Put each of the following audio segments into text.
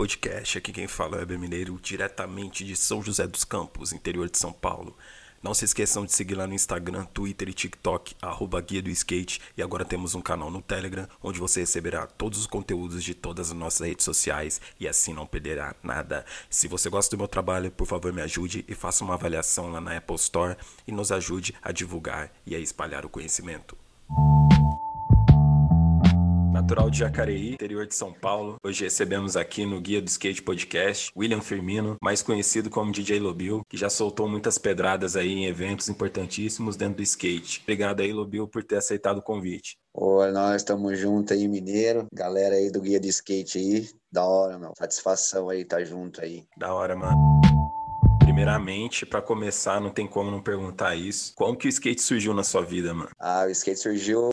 Podcast. Aqui quem fala é o Eber Mineiro, diretamente de São José dos Campos, interior de São Paulo. Não se esqueçam de seguir lá no Instagram, Twitter e TikTok, arroba Guia do Skate. E agora temos um canal no Telegram, onde você receberá todos os conteúdos de todas as nossas redes sociais e assim não perderá nada. Se você gosta do meu trabalho, por favor me ajude e faça uma avaliação lá na Apple Store e nos ajude a divulgar e a espalhar o conhecimento natural de Jacareí, interior de São Paulo. Hoje recebemos aqui no Guia do Skate Podcast William Firmino, mais conhecido como DJ Lobil, que já soltou muitas pedradas aí em eventos importantíssimos dentro do skate. Obrigado aí, Lobil, por ter aceitado o convite. Oi, nós estamos juntos aí, Mineiro. Galera aí do Guia do Skate aí. Da hora, meu. Satisfação aí, tá junto aí. Da hora, mano. Primeiramente, para começar, não tem como não perguntar isso. Como que o skate surgiu na sua vida, mano? Ah, o skate surgiu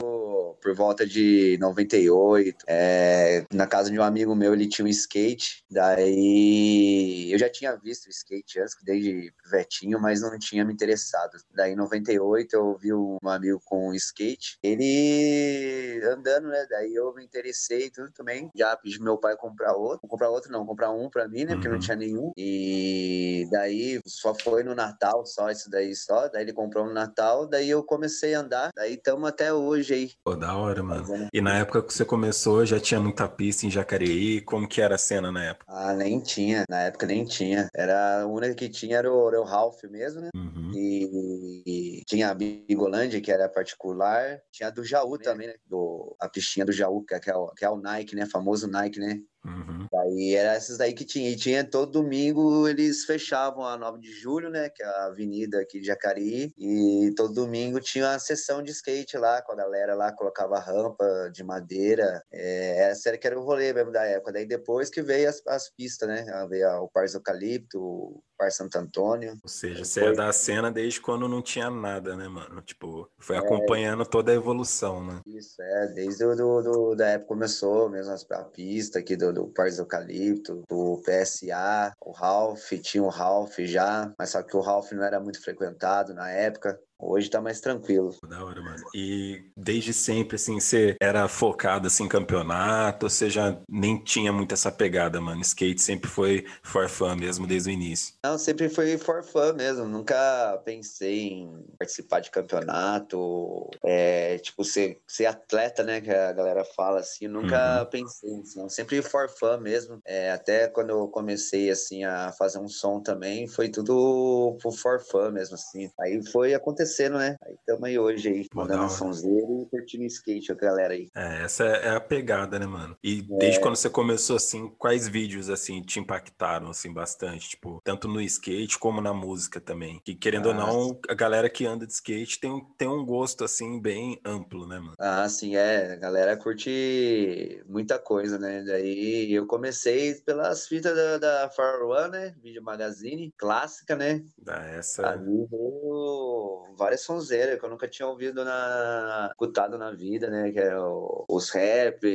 por volta de 98. É, na casa de um amigo meu, ele tinha um skate. Daí eu já tinha visto o skate antes, desde vetinho, mas não tinha me interessado. Daí em 98 eu vi um amigo com um skate. Ele andando, né? Daí eu me interessei e tudo também. Já pedi meu pai comprar outro. Não comprar outro, não, comprar um pra mim, né? Porque não uhum. tinha nenhum. E daí só foi no Natal, só isso daí só. Daí ele comprou no Natal, daí eu comecei a andar. Daí estamos até hoje aí. Pô, da hora, mano. E na época que você começou, já tinha muita pista em Jacareí? Como que era a cena na época? Ah, nem tinha. Na época nem tinha. Era a única que tinha era o, era o Ralph mesmo, né? Uhum. E, e, tinha a Bigolândia, que era particular. Tinha a do Jaú também, né? Do, a pistinha do Jaú, que é, que é, o, que é o Nike, né? Famoso Nike, né? Uhum. Daí era essas daí que tinha. E tinha todo domingo eles fechavam a 9 de julho, né? Que é a avenida aqui de Jacari. E todo domingo tinha uma sessão de skate lá, com a galera lá, colocava rampa de madeira. É, essa era que era o rolê mesmo da época. Daí depois que veio as, as pistas, né? Veio o Parque Eucalipto, Par Santo Antônio. Ou seja, você foi... é da cena desde quando não tinha nada, né, mano? Tipo, foi é, acompanhando toda a evolução, né? Isso, é, desde o do, do, da época começou mesmo a pista aqui do, do Parque Eucalipto, do PSA, o Ralph, tinha o Ralph já, mas só que o Ralph não era muito frequentado na época. Hoje tá mais tranquilo. Da hora, mano. E desde sempre, assim, você era focado assim, em campeonato, você já nem tinha muito essa pegada, mano? Skate sempre foi for fun mesmo desde o início. Não, sempre foi for fun mesmo. Nunca pensei em participar de campeonato, é, tipo, ser, ser atleta, né? Que a galera fala assim. Nunca uhum. pensei nisso, Sempre for fun mesmo. É, até quando eu comecei, assim, a fazer um som também, foi tudo for fun mesmo, assim. Aí foi acontecer acontecendo, né? Aí estamos aí hoje aí, mandando a sonzeira e curtindo skate, a galera aí. É, essa é a pegada, né, mano? E é... desde quando você começou, assim, quais vídeos, assim, te impactaram, assim, bastante? Tipo, tanto no skate como na música também. Que, querendo ah, ou não, a galera que anda de skate tem, tem um gosto, assim, bem amplo, né, mano? Ah, sim, é. A galera curte muita coisa, né? Daí eu comecei pelas fitas da, da Far One, né? Vídeo Magazine, clássica, né? Da essa... Ali eu várias sonzeiras que eu nunca tinha ouvido na escutado na vida, né? Que é o, os rap,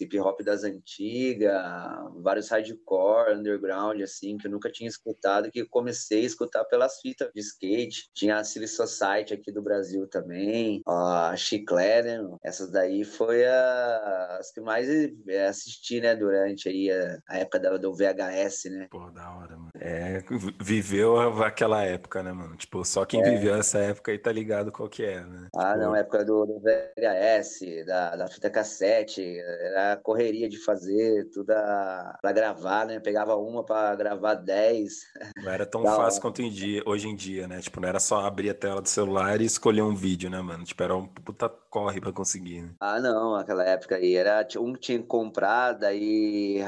hip hop das antigas, vários hardcore, underground, assim, que eu nunca tinha escutado, que comecei a escutar pelas fitas de skate. Tinha a Silly Society aqui do Brasil também, a Chiclé, né? Essas daí foi a, as que mais é, assisti, né? Durante aí a, a época da, do VHS, né? Pô, da hora, mano. É, viveu aquela época, né, mano? Tipo, só quem é. viveu essa época aí tá ligado qual que é, né? Ah, tipo... não, época do, do VHS, da, da fita cassete, era a correria de fazer tudo a, pra gravar, né? Pegava uma pra gravar dez. Não era tão fácil quanto em dia, hoje em dia, né? Tipo, não era só abrir a tela do celular e escolher um vídeo, né, mano? Tipo, era um puta corre pra conseguir, né? Ah, não, aquela época aí, era um que tinha que comprar, daí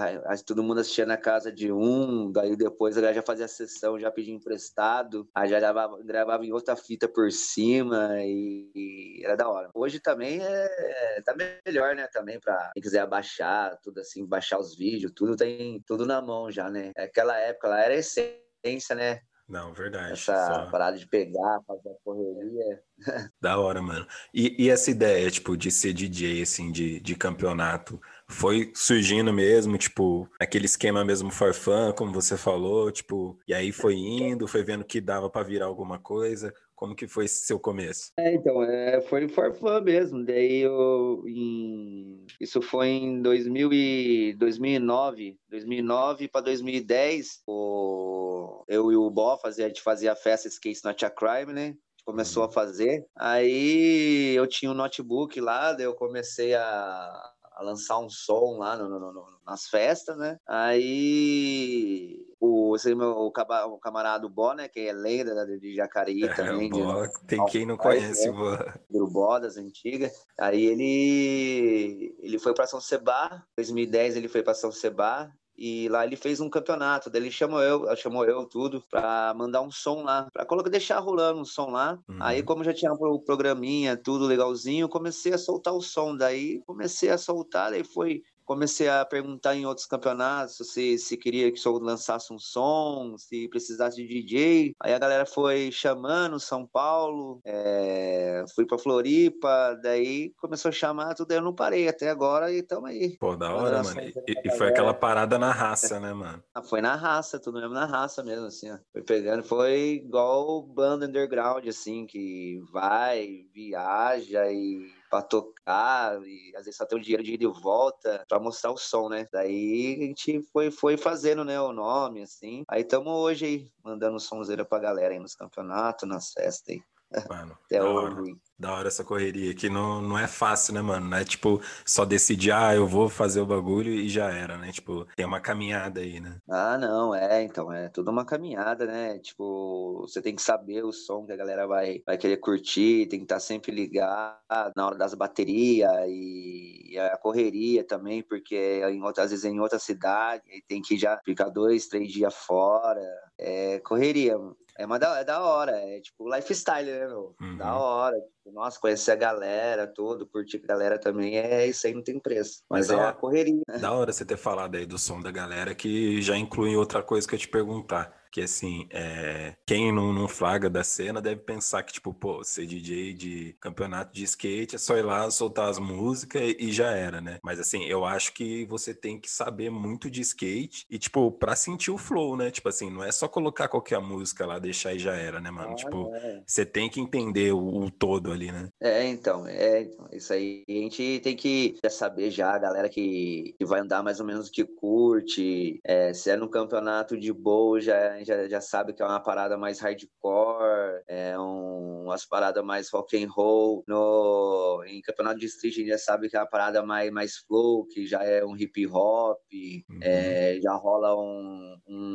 todo mundo assistia na casa de um, daí depois a já fazia a sessão, já pedia emprestado, aí já gravava, gravava em outra fita por cima e, e, era da hora. Hoje também é tá melhor, né? Também para quem quiser baixar, tudo assim, baixar os vídeos, tudo tem tudo na mão já, né? Aquela época lá era essência, né? Não, verdade. Essa Só... parada de pegar, fazer a correria. Da hora, mano. E, e, essa ideia, tipo, de ser DJ, assim, de, de campeonato, foi surgindo mesmo, tipo, aquele esquema mesmo farfã, como você falou, tipo, e aí foi indo, foi vendo que dava para virar alguma coisa. Como que foi seu começo? É, então, é, foi farfã mesmo. Daí eu, em, isso foi em 2000 e, 2009, 2009 para 2010, o, eu e o Bó fazia, a gente fazia a festa Skate Not a Crime, né? começou a uhum. fazer. Aí eu tinha um notebook lá, daí eu comecei a, a lançar um som lá no, no, no, nas festas, né? Aí o, esse meu, o, o camarada Bó, né? Que é lenda de Jacareí é, também. Bó, tem quem não conhece o é, Bó. Bó das antigas. Aí ele, ele foi para São Sebá, 2010 ele foi para São Sebá, e lá ele fez um campeonato, daí ele chamou eu, chamou eu tudo para mandar um som lá, para colocar deixar rolando um som lá. Uhum. Aí como já tinha o programinha, tudo legalzinho, comecei a soltar o som, daí comecei a soltar, daí foi comecei a perguntar em outros campeonatos se, se queria que eu lançasse um som, se precisasse de DJ. Aí a galera foi chamando São Paulo, é, fui pra Floripa, daí começou a chamar tudo, eu não parei até agora e tamo aí. Pô, da hora, mano. E, e, foi aquela parada na raça, né, mano? Ah, foi na raça, tudo mesmo na raça mesmo, assim, ó. Foi pegando, foi igual banda underground, assim, que vai, viaja e para tocar e às vezes só tem o dinheiro de ir e volta para mostrar o som, né? Daí a gente foi, foi fazendo, né, o nome, assim. Aí estamos hoje aí, mandando sonzeira pra galera aí nos campeonatos, nas festas aí. Mano, Até hoje. Da hora essa correria, que não, não é fácil, né, mano? Não é tipo só decidir, ah, eu vou fazer o bagulho e já era, né? Tipo, tem uma caminhada aí, né? Ah, não, é, então, é tudo uma caminhada, né? Tipo, você tem que saber o som que a galera vai, vai querer curtir, tem que estar tá sempre ligado na hora das baterias e, e a correria também, porque em outras, às vezes é em outra cidade, aí tem que já ficar dois, três dias fora. É correria, é, uma da, é da hora, é tipo lifestyle, né, meu? Uhum. Da hora. Tipo, nossa, conhecer a galera, tudo, curtir a galera também, é isso aí não tem preço. Mas, Mas é a correria. Né? Da hora você ter falado aí do som da galera, que já inclui outra coisa que eu te perguntar que assim, é, quem não, não flaga da cena deve pensar que, tipo, pô, ser DJ de campeonato de skate é só ir lá soltar as músicas e já era, né? Mas assim, eu acho que você tem que saber muito de skate e, tipo, pra sentir o flow, né? Tipo assim, não é só colocar qualquer música lá, deixar e já era, né, mano? Ah, tipo, é. você tem que entender o, o, todo ali, né? É, então, é, então, isso aí a gente tem que já saber já, a galera que, que vai andar mais ou menos que curte, é, se é no campeonato de boa, já já, já sabe que é uma parada mais hardcore, é um, umas paradas mais rock and roll. No, em campeonato de street a gente já sabe que é uma parada mais, mais flow, que já é um hip hop, uhum. é, já rola um, um,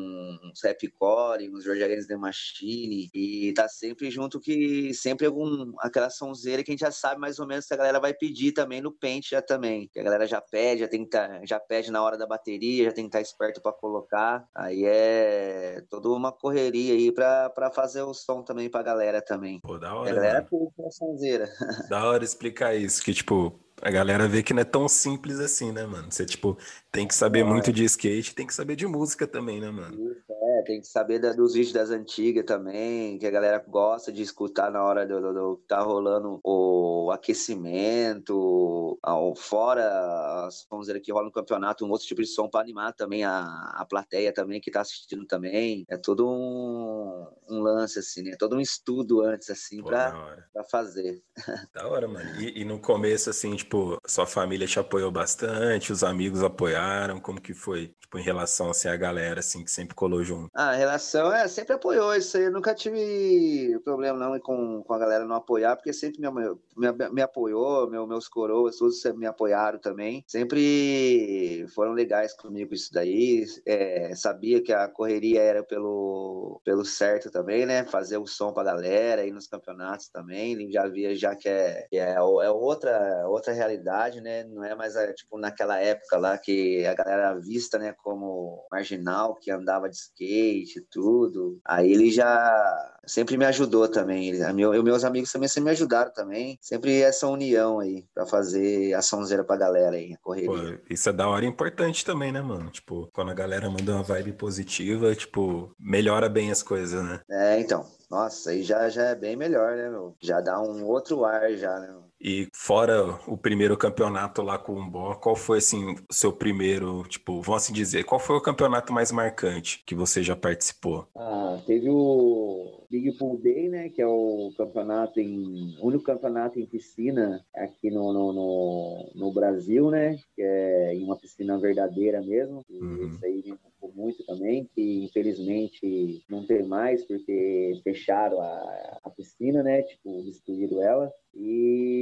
uns rapcore, uns George Against the Machine, e tá sempre junto que sempre algum, aquela sonzeira que a gente já sabe mais ou menos que a galera vai pedir também no pente já também. Que a galera já pede, já tem que tá, já pede na hora da bateria, já tem que estar tá esperto para colocar. Aí é toda uma correria aí pra, fazer o som também pra galera também. Pô, da hora. A galera é curte a sonzeira. Da hora explicar isso, que tipo, a galera vê que não é tão simples assim, né, mano? Você, tipo, tem que saber é. muito de skate, tem que saber de música também, né, mano? É, tem que saber da, dos vídeos das antigas também, que a galera gosta de escutar na hora do, do, do tá rolando o aquecimento, ao, fora as dizer que rola no campeonato, um outro tipo de som para animar também a, a plateia também que tá assistindo também. É todo um, um lance, assim, né? Todo um estudo antes, assim, pra fazer. Da hora, mano. E, e no começo, assim, tipo, tipo, sua família te apoiou bastante, os amigos apoiaram, como que foi, tipo, em relação, assim, a galera, assim, que sempre colou junto? A relação, é, sempre apoiou isso aí, eu nunca tive problema, não, com, com a galera não apoiar, porque sempre me, me, me apoiou, meu, meus coroas, todos me apoiaram também, sempre foram legais comigo isso daí, é, sabia que a correria era pelo, pelo certo também, né, fazer o som pra galera, ir nos campeonatos também, já via já que é, é, é outra, outra realidade, né? Não é mais é, tipo naquela época lá que a galera era vista, né, como marginal, que andava de skate e tudo. Aí ele já sempre me ajudou também. Ele, meu, meus amigos também sempre me ajudaram também. Sempre essa união aí para fazer a sonzeira pra galera aí, a correria. Pô, isso é da hora e importante também, né, mano? Tipo, quando a galera manda uma vibe positiva, tipo, melhora bem as coisas, né? É, então. Nossa, aí já, já é bem melhor, né, meu? Já dá um outro ar já, né? Meu? E fora o primeiro campeonato lá com o Bó, qual foi assim o seu primeiro, tipo, vamos assim dizer, qual foi o campeonato mais marcante que você já participou? Ah, teve o Big Pool Day, né, que é o campeonato em único campeonato em piscina aqui no, no, no, no Brasil, né, que é em uma piscina verdadeira mesmo. Uhum. Isso aí muito também, que infelizmente não tem mais porque fecharam a, a piscina, né, tipo, destruíram ela. E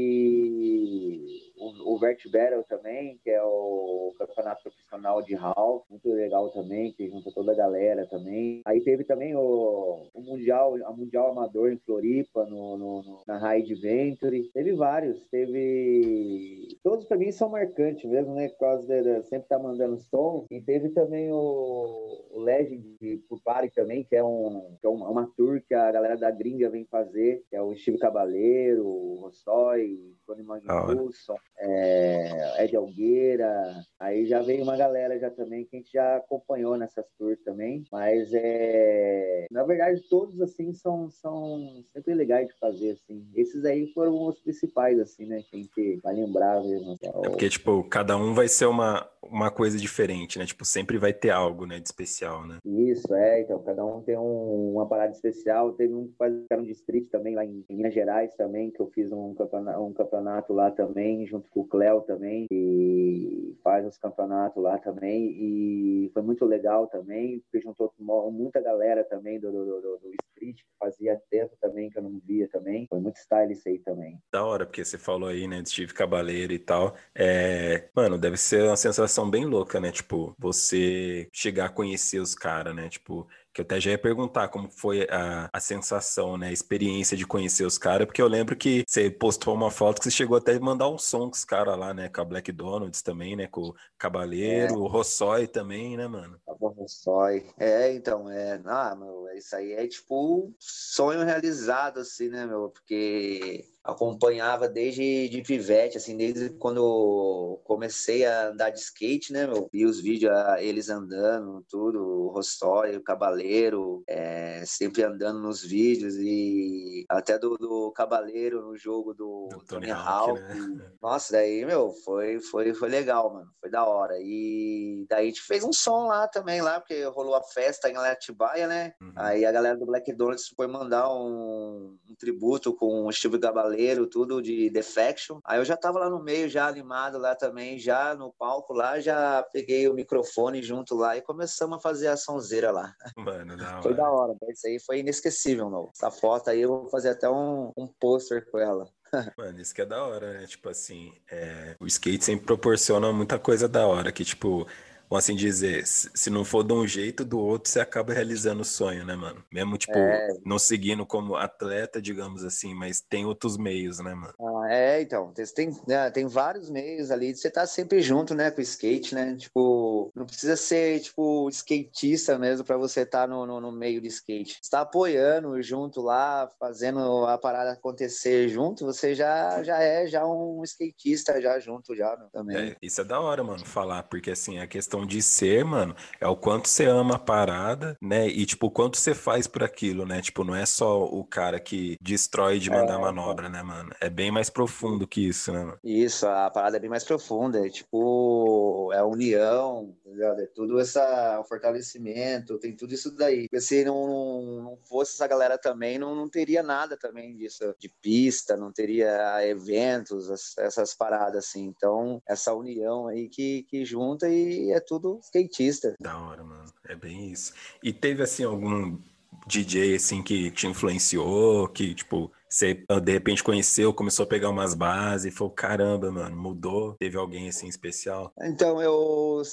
o, o Vert Battle também, que é o campeonato profissional de Hall, muito legal também, que junta toda a galera também. Aí teve também o, o Mundial, a Mundial Amador em Floripa, no, no, no na Ride Venture. Teve vários, teve. Todos pra mim são marcantes mesmo, né? Por causa de, sempre tá mandando som. E teve também o, o Legend por Party também, que é, um, que é uma, tour que a galera da gringa vem fazer, que é o Steve Cabaleiro, o Rossói, Tony Magnusson, é, Ed Algueira, aí já veio uma galera já também que a gente já acompanhou nessas tours também, mas é, na verdade todos assim são, são sempre legais de fazer assim. Esses aí foram os principais assim, né, que a gente vai lembrar mesmo. É, porque tipo, cada um vai ser uma uma coisa diferente, né? Tipo, sempre vai ter algo, né, de especial, né? Isso, é, então cada um tem um, uma parada especial, teve um que faz um distrito também lá em, em Minas Gerais também, que eu fiz um campeonato, um campeonato lá também, junto com o Cléo também, e faz os campeonatos lá também, e foi muito legal também, porque juntou muita galera também do, do, do, do street, que fazia tempo também que eu não via também, foi muito style isso aí também. Da hora, porque você falou aí, né, de Steve Cabaleiro e tal, é... mano, deve ser uma sensação bem louca, né, tipo, você chegar a conhecer os caras, né, tipo, que eu até já ia perguntar como foi a, a sensação, né? A experiência de conhecer os caras, porque eu lembro que você postou uma foto que você chegou até a mandar um som com os caras lá, né? Com a Black Donalds também, né? Com o Cabaleiro, é. o Rossói também, né, mano? O Rossói. É, então, é. Ah, meu, isso aí é tipo sonho realizado, assim, né, meu? Porque acompanhava desde de pivete, assim, desde quando comecei a andar de skate, né, meu? Vi os vídeos, eles andando, tudo, o Rossói, o Cabaleiro, é, sempre andando nos vídeos e até do, do Cabaleiro no jogo do, do Tony Hawk. Né? Nossa, daí, meu, foi, foi, foi legal, mano, foi da hora. E daí a gente fez um som lá também, lá, porque rolou a festa em Atibaia, né? Uhum. Aí a galera do Black Donuts foi mandar um, um tributo com o Steve Cabaleiro tudo de Defection. Aí eu já tava lá no meio, já animado lá também, já no palco lá, já peguei o microfone junto lá e começamos a fazer a sonzeira lá. Mano, da Foi da hora, isso aí foi inesquecível, não. Essa foto aí eu vou fazer até um, um pôster com ela. Mano, isso que é da hora, né? Tipo assim, é... o skate sempre proporciona muita coisa da hora, que tipo, vamos assim dizer, se não for de um jeito, do outro, você acaba realizando o sonho, né, mano? Mesmo, tipo, é... não seguindo como atleta, digamos assim, mas tem outros meios, né, mano? Ah, é, então, tem, né, tem vários meios ali de você estar tá sempre junto, né, com o skate, né? Tipo, não precisa ser, tipo, skatista mesmo para você estar tá no, no, no, meio de skate. Você tá apoiando junto lá, fazendo a parada acontecer junto, você já, já é já um skatista já junto já né, também. É, isso é da hora, mano, falar, porque assim, a questão questão de ser, mano, é o quanto você ama a parada, né? E, tipo, o quanto você faz por aquilo, né? Tipo, não é só o cara que destrói de mandar é, manobra, né, mano? É bem mais profundo que isso, né? Isso, a parada é bem mais profunda. É, tipo, é a união, É tudo essa, o fortalecimento, tem tudo isso daí. Porque se não, não fosse essa galera também, não, não teria nada também disso, de pista, não teria eventos, essas paradas, assim. Então, essa união aí que, que junta e é tudo skatista. Da hora, mano. É bem isso. E teve, assim, algum DJ, assim, que te influenciou, que, tipo, você de repente conheceu, começou a pegar umas bases e falou: caramba, mano, mudou? Teve alguém assim especial? Então, eu.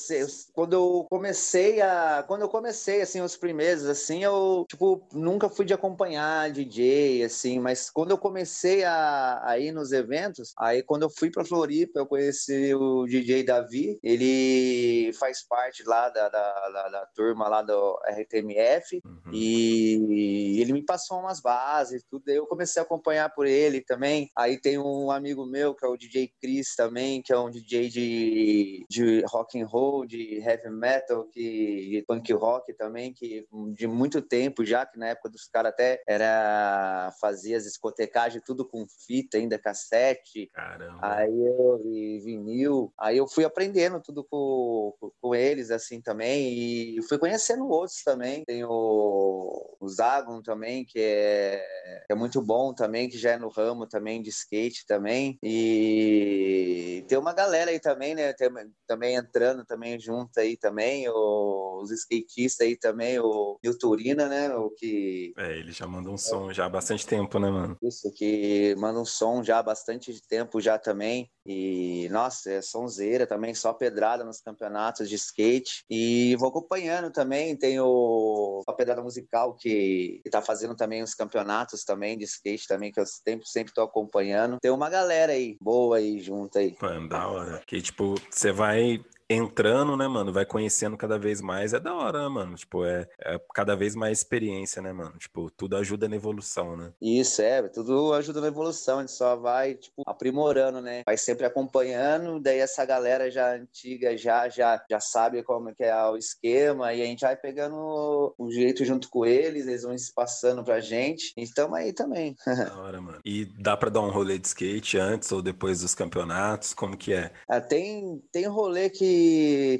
Quando eu comecei a. Quando eu comecei, assim, os primeiros, assim, eu, tipo, nunca fui de acompanhar DJ, assim, mas quando eu comecei a, a ir nos eventos, aí quando eu fui pra Floripa, eu conheci o DJ Davi, ele faz parte lá da, da, da, da turma lá do RTMF, uhum. e ele me passou umas bases, tudo, aí eu comecei a acompanhar por ele também. Aí tem um amigo meu, que é o DJ Chris também, que é um DJ de, de rock and roll, de heavy metal, que, de punk rock também, que de muito tempo já, que na época dos caras até era fazia as discotecagens tudo com fita ainda, cassete. Caramba. Aí eu e vinil. Aí eu fui aprendendo tudo com, com eles, assim, também. E fui conhecendo outros também. Tem o, o Zagon também, que é, que é muito bom também, que já é no ramo também de skate também. E tem uma galera aí também, né? Tem, também entrando também junto aí também, os skatistas aí também, o Nilturina, né? O que. É, ele já manda um som já há bastante tempo, né, mano? Isso, que manda um som já há bastante tempo já também. E, nossa, é sonzeira também, só pedrada nos campeonatos de skate. E vou acompanhando também, tem o a pedrada musical que, que tá fazendo também os campeonatos também de skate também, que eu sempre, sempre tô acompanhando. Tem uma galera aí, boa aí, junto aí. Mano, da hora. Que, tipo, você vai entrando, né, mano, vai conhecendo cada vez mais, é da hora, né, mano? Tipo, é, é, cada vez mais experiência, né, mano? Tipo, tudo ajuda na evolução, né? Isso, é, tudo ajuda na evolução, a gente só vai, tipo, aprimorando, né? Vai sempre acompanhando, daí essa galera já antiga já, já, já sabe como que é o esquema, e a gente vai pegando um jeito junto com eles, eles vão se passando pra gente, e estamos aí também. da hora, mano. E dá pra dar um rolê de skate antes ou depois dos campeonatos? Como que é? Ah, tem, tem rolê que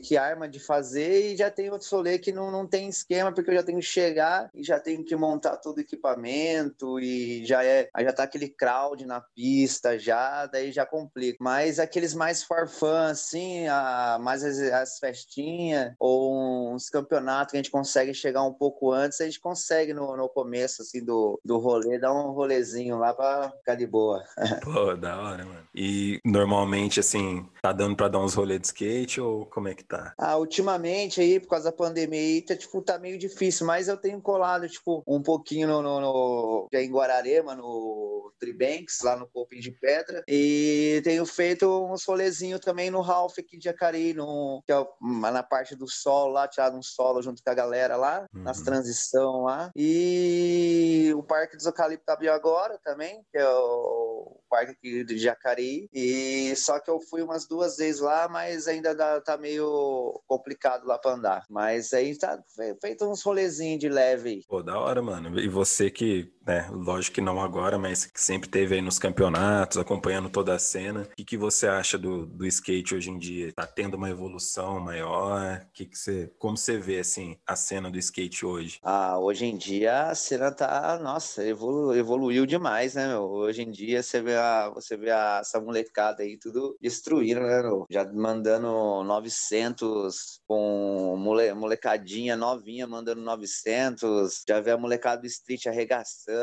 que, arma de fazer e já tem outro rolê que não, não tem esquema, porque eu já tenho que chegar e já tenho que montar todo o equipamento e já é, já tá aquele crowd na pista já, daí já complica. Mas aqueles mais farfã, assim, a, mais as, as festinhas ou uns campeonatos que a gente consegue chegar um pouco antes, a gente consegue no, no começo, assim, do, do rolê, dar um rolezinho lá pra ficar de boa. Pô, da hora, mano. E normalmente, assim, tá dando pra dar uns rolês de skate ou como é que tá? Ah, ultimamente aí, por causa da pandemia aí, tá, tipo, tá meio difícil, mas eu tenho colado, tipo, um pouquinho no, no, no em Guararema, no Tribanks, lá no Coping de Pedra, e tenho feito uns rolezinhos também no Ralph aqui de Jacareí, no, que é na parte do solo lá, tirado um solo junto com a galera lá, uhum. nas transição lá, e o Parque dos Eucalipto abriu agora também, que é o parque aqui de Jacareí, e só que eu fui umas duas vezes lá, mas ainda dá, tá meio complicado lá pra andar. Mas aí tá feito uns rolezinhos de leve. Pô, da hora, mano. E você que, né, lógico que não agora, mas que sempre teve aí nos campeonatos, acompanhando toda a cena. O que, que você acha do, do skate hoje em dia? Tá tendo uma evolução maior? Que que você, como você vê, assim, a cena do skate hoje? Ah, hoje em dia a cena tá, nossa, evolu, evoluiu demais, né, meu? Hoje em dia você vê, a, você vê a, essa molecada aí tudo destruindo, né, meu? Já mandando 900 com mole, molecadinha novinha mandando 900, já vê a molecada do street arregaçando.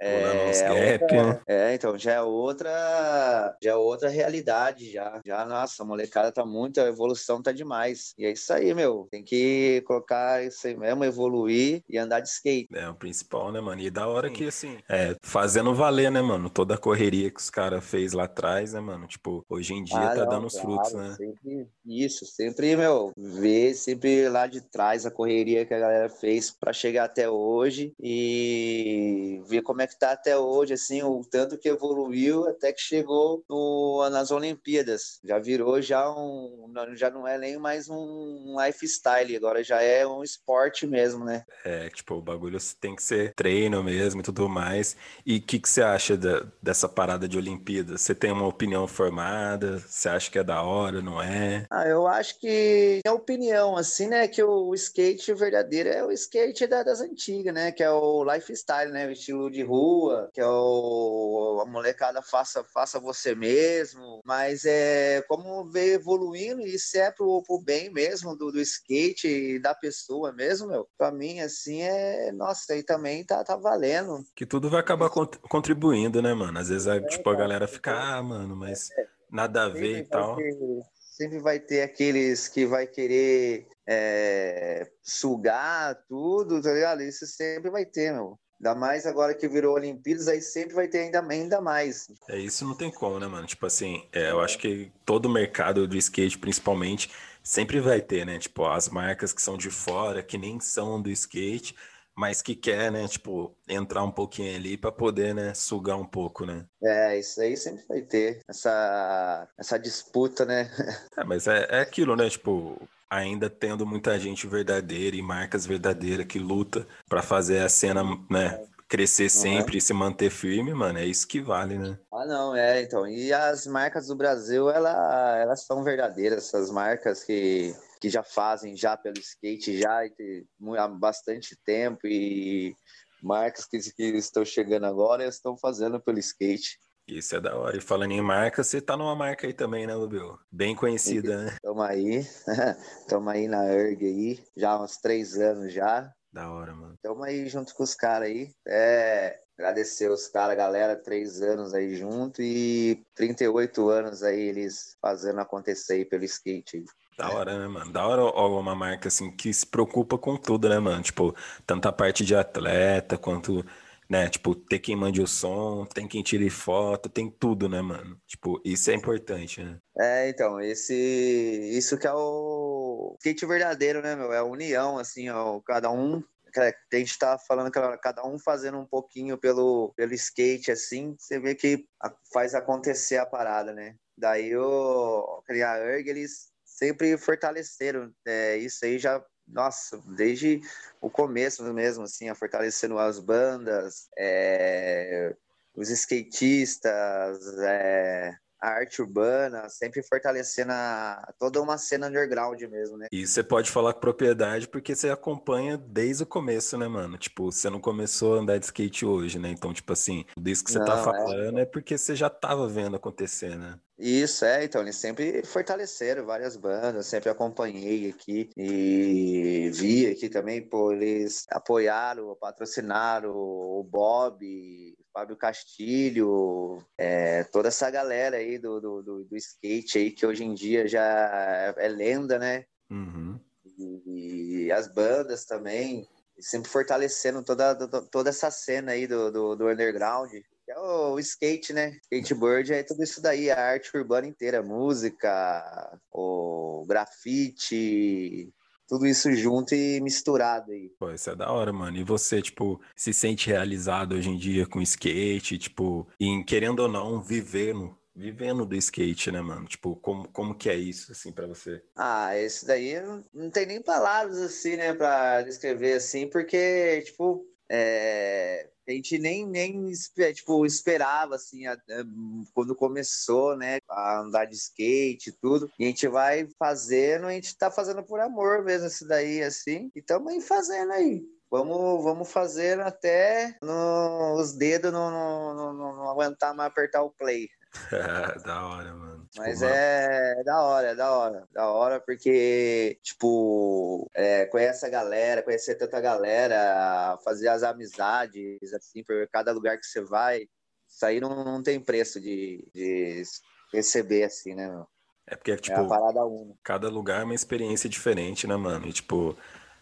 É, é, outra, né? é, então já é outra, já é outra realidade já. Já, nossa, a molecada tá muito, a evolução tá demais. E é isso aí, meu. Tem que colocar isso aí mesmo, evoluir e andar de skate. É o principal, né, mano? E da hora Sim. que, assim, é, fazendo valer, né, mano? Toda a correria que os caras fez lá atrás, né, mano? Tipo, hoje em dia ah, tá não, dando os claro, frutos, né? Sempre, isso, sempre, meu, ver sempre lá de trás a correria que a galera fez para chegar até hoje e ver como é que tá até hoje, assim, o tanto que evoluiu até que chegou no, nas Olimpíadas. Já virou já um, já não é nem mais um lifestyle, agora já é um esporte mesmo, né? É, tipo, o bagulho tem que ser treino mesmo e tudo mais. E o que, que você acha da, dessa parada de Olimpíadas? Você tem uma opinião formada? Você acha que é da hora, não é? Ah, eu acho que a opinião, assim, né, que o skate verdadeiro é o skate da, das antigas, né, que é o lifestyle, né, o estilo de rua, que é o a molecada faça, faça você mesmo, mas é como ver evoluindo e isso é pro, pro bem mesmo do, do skate e da pessoa mesmo, meu. Pra mim, assim, é, nossa, aí também tá, tá valendo. Que tudo vai acabar contribuindo, né, mano? Às vezes, é, tipo, a galera fica, ah, mano, mas nada a ver e tal. Ter sempre vai ter aqueles que vai querer é, sugar tudo, tá ligado? Isso sempre vai ter, meu. Ainda mais agora que virou Olimpíadas, aí sempre vai ter ainda, ainda mais. É, isso não tem como, né, mano? Tipo assim, é, eu acho que todo o mercado do skate, principalmente, sempre vai ter, né? Tipo, as marcas que são de fora, que nem são do skate, mas que quer, né, tipo, entrar um pouquinho ali para poder, né, sugar um pouco, né? É, isso aí sempre vai ter, essa, essa disputa, né? É, mas é, é aquilo, né, tipo, ainda tendo muita gente verdadeira e marcas verdadeiras que luta para fazer a cena, né, crescer sempre e se manter firme, mano, é isso que vale, né? Ah, não, é, então. E as marcas do Brasil, ela, elas são verdadeiras, essas marcas que, que já fazem já pelo skate já há bastante tempo e marcas que, que estão chegando agora estão fazendo pelo skate. Isso é da hora. E falando em marca, você tá numa marca aí também, né, Lubio? Bem conhecida, né? Tamo aí, tamo aí na ERG aí, já há uns três anos já. Da hora, mano. Tamo aí junto com os caras aí. É, agradecer os caras, galera, três anos aí junto e 38 anos aí eles fazendo acontecer aí pelo skate. Da hora, né, mano? Da hora ó, uma marca assim que se preocupa com tudo, né, mano? Tipo, tanto a parte de atleta quanto, né, tipo, ter quem mande o som, tem quem tire foto, tem tudo, né, mano? Tipo, isso é importante, né? É, então, esse isso que é o skate verdadeiro, né, meu? É a união, assim, ó, cada um a gente tá falando que cada um fazendo um pouquinho pelo, pelo skate, assim, você vê que faz acontecer a parada, né? Daí o criar erg, eles sempre fortaleceram é, isso aí já nossa, desde o começo mesmo, assim, a fortalecendo as bandas, é, os skatistas, é, a arte urbana, sempre fortalecendo a, toda uma cena underground mesmo, né? E você pode falar com propriedade porque você acompanha desde o começo, né, mano? Tipo, você não começou a andar de skate hoje, né? Então, tipo assim, disso que você tá não, tá falando é... é porque você já tava vendo acontecer, né? Isso, é, então, eles sempre fortaleceram várias bandas, sempre acompanhei aqui e vi aqui também, pô, eles apoiaram, patrocinaram o Bob, Fábio Castilho, é, toda essa galera aí do, do, do, do, skate aí, que hoje em dia já é lenda, né? Uhum. E, e, as bandas também, sempre fortalecendo toda, toda essa cena aí do, do, do underground é o skate, né? Skateboard é tudo isso daí, a arte urbana inteira, música, o grafite, tudo isso junto e misturado aí. Pô, isso é da hora, mano. E você, tipo, se sente realizado hoje em dia com skate, tipo, em querendo ou não, vivendo vivendo do skate, né, mano? Tipo, como, como que é isso, assim, para você? Ah, esse daí não, não tem nem palavras, assim, né, pra descrever, assim, porque, tipo, é, a gente nem, nem tipo, esperava, assim, a, quando começou, né, a andar de skate e tudo. E a gente vai fazendo, a gente tá fazendo por amor mesmo isso daí, assim. E estamos aí fazendo aí. Vamos, vamos fazer até no, os dedos não, não, não, não aguentar mais apertar o play. da hora, mano. Tipo, Mas é, é da hora, é da hora. Da hora porque, tipo, é, conhece a galera, conhecer tanta galera, fazer as amizades, assim, por cada lugar que você vai. Isso aí não, não tem preço de, de receber, assim, né, meu? É porque, tipo, é cada lugar é uma experiência diferente, né, mano? E, tipo,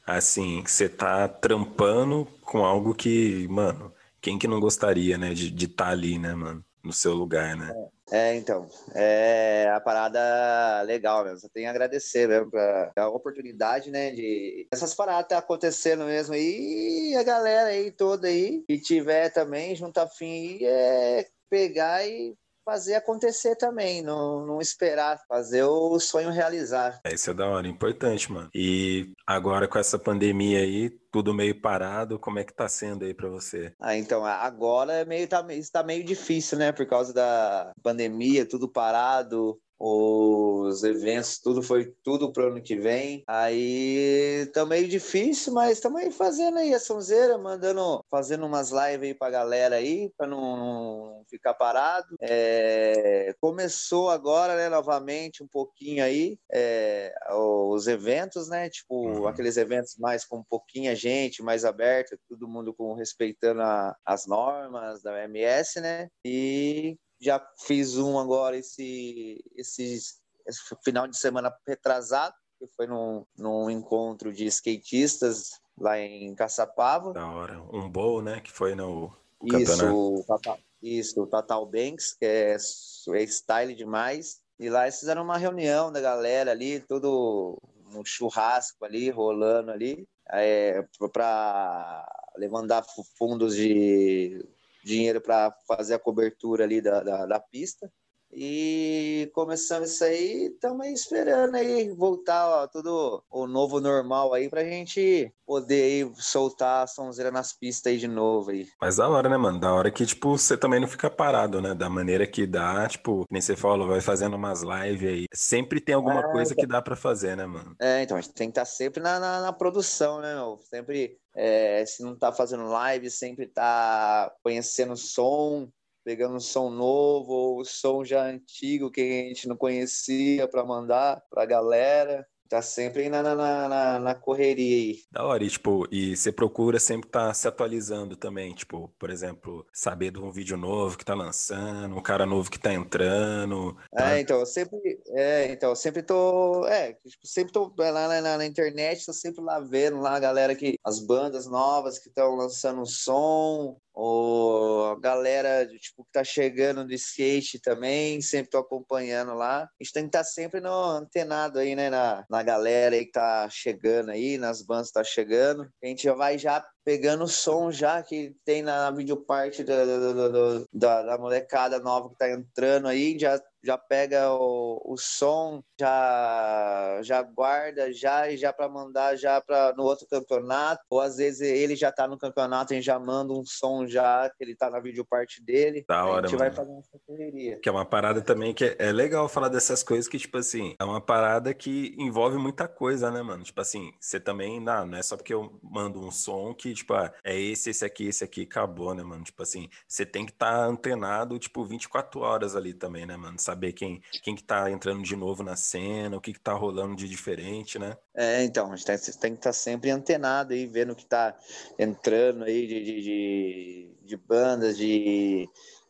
assim, você tá trampando com algo que, mano, quem que não gostaria, né, de estar tá ali, né, mano? No seu lugar, né? É, então, é a parada legal mesmo. Você tem que agradecer mesmo pra a oportunidade, né, de essas paradas tá acontecendo mesmo e a galera aí toda aí, que tiver também junto a fim, é pegar e fazer acontecer também, não, não esperar, fazer o sonho realizar. É, isso é da hora, importante, mano. E agora com essa pandemia aí, tudo meio parado, como é que tá sendo aí para você? Ah, então, agora é meio, tá, está meio difícil, né, por causa da pandemia, tudo parado, os eventos, tudo foi tudo pro ano que vem. Aí tá meio difícil, mas estamos aí fazendo aí a sonzeira, mandando, fazendo umas lives aí pra galera aí, pra não, não ficar parado. É, começou agora, né, novamente, um pouquinho aí, é, os eventos, né, tipo, uhum. aqueles eventos mais com pouquinha gente, mais aberto, todo mundo com respeitando a, as normas da OMS, né, e já fiz um agora esse, esse, esse final de semana retrasado, que foi num, num encontro de skatistas lá em Caçapava. Da hora. Um bowl, né? Que foi no isso, campeonato. Isso, o Tatal Banks, que é, é style demais. E lá eles fizeram uma reunião da galera ali, tudo um churrasco ali, rolando ali, é, para levantar fundos de dinheiro para fazer a cobertura ali da, da, da pista. E começamos isso aí, estamos aí esperando aí voltar ó, tudo o novo normal aí pra gente poder aí soltar a sonzeira nas pistas aí de novo aí. Mas da hora, né, mano? Da hora que, tipo, você também não fica parado, né? Da maneira que dá, tipo, nem você falou, vai fazendo umas lives aí. Sempre tem alguma é, coisa que dá para fazer, né, mano? É, então a gente tem que estar tá sempre na, na, na produção, né, meu? Sempre é, se não tá fazendo live, sempre tá conhecendo som, pegando um som novo ou som já antigo que a gente não conhecia para mandar para a galera. Tá sempre na, na, na, na, correria aí. Da hora, e, tipo, e você procura sempre estar tá se atualizando também, tipo, por exemplo, saber de um vídeo novo que tá lançando, um cara novo que tá entrando. Tá... É, então, eu sempre, é, então, sempre tô, é, tipo, sempre tô lá na, na, internet, tô sempre lá vendo lá a galera que, as bandas novas que estão lançando um som, ou a galera tipo, que tá chegando do skate também, sempre tô acompanhando lá. A gente tem que estar tá sempre no antenado aí, né, na, na galera aí que tá chegando aí, nas bandas que tá chegando. A gente já vai já pegando o som já que tem na videoparte da, da, da, da, molecada nova que tá entrando aí, já já pega o, o som, já já guarda já e já para mandar já para no outro campeonato, ou às vezes ele já tá no campeonato e já manda um som já que ele tá na videoparte dele. Da hora, a gente mano. vai fazendo essa correria. Que é uma parada também que é, é, legal falar dessas coisas que tipo assim, é uma parada que envolve muita coisa, né, mano? Tipo assim, você também, não, não é só porque eu mando um som que tipo, ah, é esse, esse aqui, esse aqui, acabou, né, mano? Tipo assim, você tem que estar tá antenado, tipo, 24 horas ali também, né, mano? Saber quem, quem que tá entrando de novo na cena, o que que tá rolando de diferente, né? É, então, a gente tem, tem que estar tá sempre antenado aí, vendo o que tá entrando aí de, de, de, de bandas, de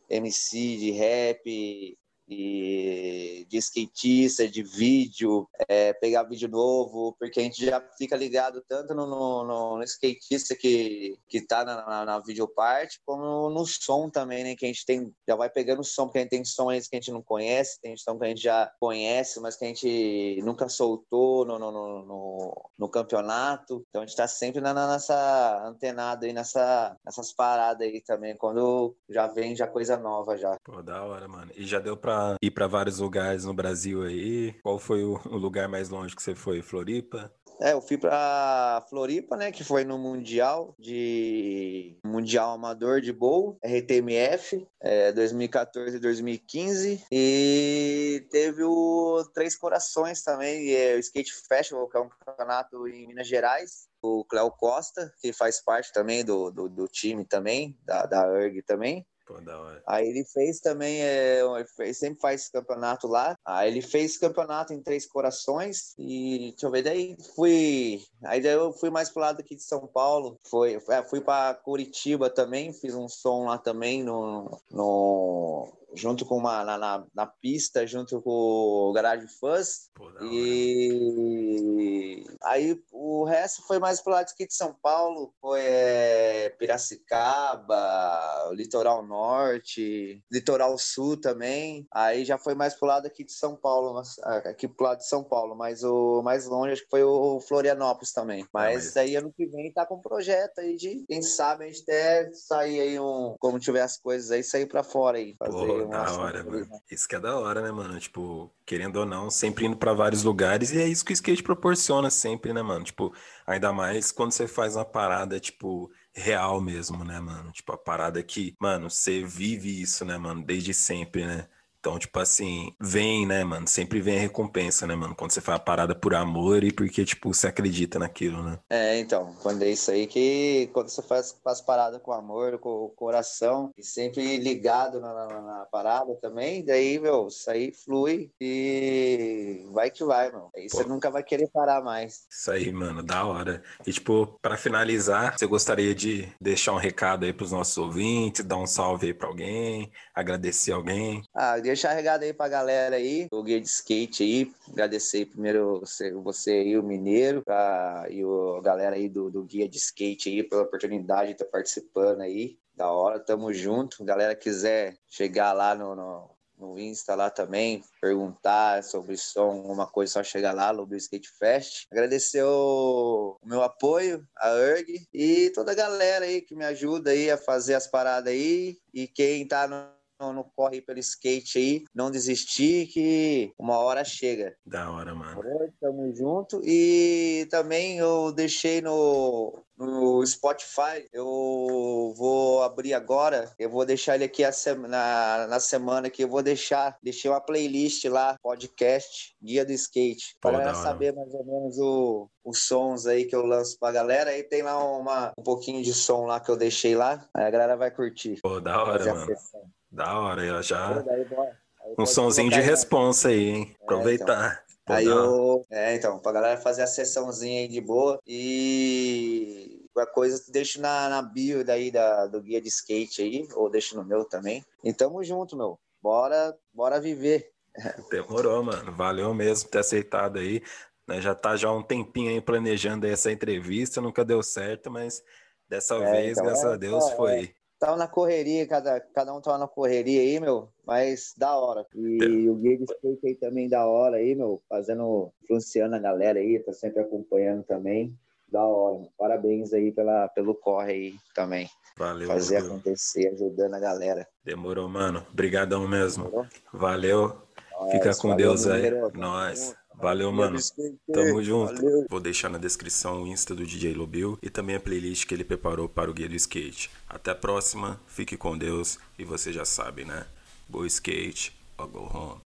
MC, de rap, e de skatista, de vídeo, é, pegar vídeo novo, porque a gente já fica ligado tanto no, no, no skatista que, que tá na, na, na videoparte, como no som também, né? Que a gente tem, já vai pegando som, porque a gente tem sons que a gente não conhece, tem som que a gente já conhece, mas que a gente nunca soltou no, no, no, no campeonato. Então a gente tá sempre na, nessa antenada aí, nessa, nessas paradas aí também, quando já vem já coisa nova já. Pô, da hora, mano. E já deu pra ir para vários lugares no Brasil aí. Qual foi o, o lugar mais longe que você foi? Floripa? É, eu fui para Floripa, né, que foi no Mundial de Mundial Amador de Bowl, RTMF, é, 2014 e 2015, e teve o Três Corações também, é, o Skate Festival, que é um campeonato em Minas Gerais, o Cléo Costa, que faz parte também do, do, do time também, da, da ERG também. Pô, da hora. Aí ele fez também, é, ele sempre faz campeonato lá. Aí ele fez campeonato em Três Corações e deixa eu ver, daí fui. Aí daí eu fui mais pro lado aqui de São Paulo. Foi, é, fui para Curitiba também, fiz um som lá também no, no junto com uma na, na, na, pista, junto com o Garage Fuzz. Pô, e aí o resto foi mais pro lado aqui de São Paulo, foi é, Piracicaba, Litoral Norte, Litoral Sul também. Aí já foi mais pro lado aqui de São Paulo, aqui pro lado de São Paulo, mas o mais longe acho que foi o Florianópolis também. Mas, mas... aí ano que vem tá com um projeto aí de, quem sabe, a gente até sair aí um, como tiver as coisas aí, sair pra fora aí. Fazer da hora, mano. Isso que é da hora, né, mano? Tipo, querendo ou não, sempre indo para vários lugares e é isso que o skate proporciona sempre, né, mano? Tipo, ainda mais quando você faz uma parada, tipo, real mesmo, né, mano? Tipo, a parada que, mano, você vive isso, né, mano, desde sempre, né? Então, tipo assim, vem, né, mano? Sempre vem a recompensa, né, mano? Quando você faz a parada por amor e porque, tipo, você acredita naquilo, né? É, então, quando é isso aí que quando você faz, faz parada com amor, com o coração, e sempre ligado na, na, na parada também, daí, meu, isso aí flui e vai que vai, mano. Aí Pô. você nunca vai querer parar mais. Isso aí, mano, da hora. E, tipo, para finalizar, você gostaria de deixar um recado aí pros nossos ouvintes, dar um salve aí pra alguém, agradecer alguém? Ah, deixar regado aí pra galera aí, o guia de skate aí. Agradecer primeiro você, você aí, o Mineiro, pra, e a galera aí do, do guia de skate aí pela oportunidade de estar participando aí. Da hora, tamo junto. Galera quiser chegar lá no, no no Insta lá também, perguntar sobre som, alguma coisa, só chegar lá, Lobil Skate Fest. Agradecer o, o meu apoio, a ERG, e toda a galera aí que me ajuda aí a fazer as paradas aí, e quem tá no no corre pelo skate aí, não desistir que uma hora chega. Da hora, mano. Tamo junto. E também eu deixei no, no Spotify. Eu vou abrir agora. Eu vou deixar ele aqui na, na semana que eu vou deixar. Deixei uma playlist lá, podcast, Guia do Skate. Pra galera saber mais ou menos o, os sons aí que eu lanço pra galera. Aí tem lá uma, um pouquinho de som lá que eu deixei lá. Aí a galera vai curtir. Pô, da hora, mano. Da hora, eu já. um sonzinho de responsa aí, hein? É, Aproveitar. Então. Aí eu. É, então, pra galera fazer a sessãozinha aí de boa. E qualquer coisa, deixa na, na bio daí da, do guia de skate aí, ou deixa no meu também. E tamo junto, meu. Bora, bora viver. Demorou, mano. Valeu mesmo ter aceitado aí. Né? Já tá já um tempinho aí planejando essa entrevista, nunca deu certo, mas dessa é, vez, então, graças é, a Deus, é, foi tava na correria, cada, cada um tava na correria aí, meu, mas da hora. E é. o Guia de Skate aí também da hora aí, meu, fazendo, influenciando a galera aí, tá sempre acompanhando também. Da hora. Parabéns aí pela, pelo corre aí também. Valeu. Fazer acontecer, ajudando a galera. Demorou, mano. Obrigadão mesmo. Demorou? Valeu. Fica com valeu, Deus aí. Nós. Valeu, mano. Tamo junto. Valeu. Vou deixar na descrição o Insta do DJ Lobil e também a playlist que ele preparou para o Guia do Skate. Até a próxima, fique com Deus e você já sabe, né? Boa skate or go home.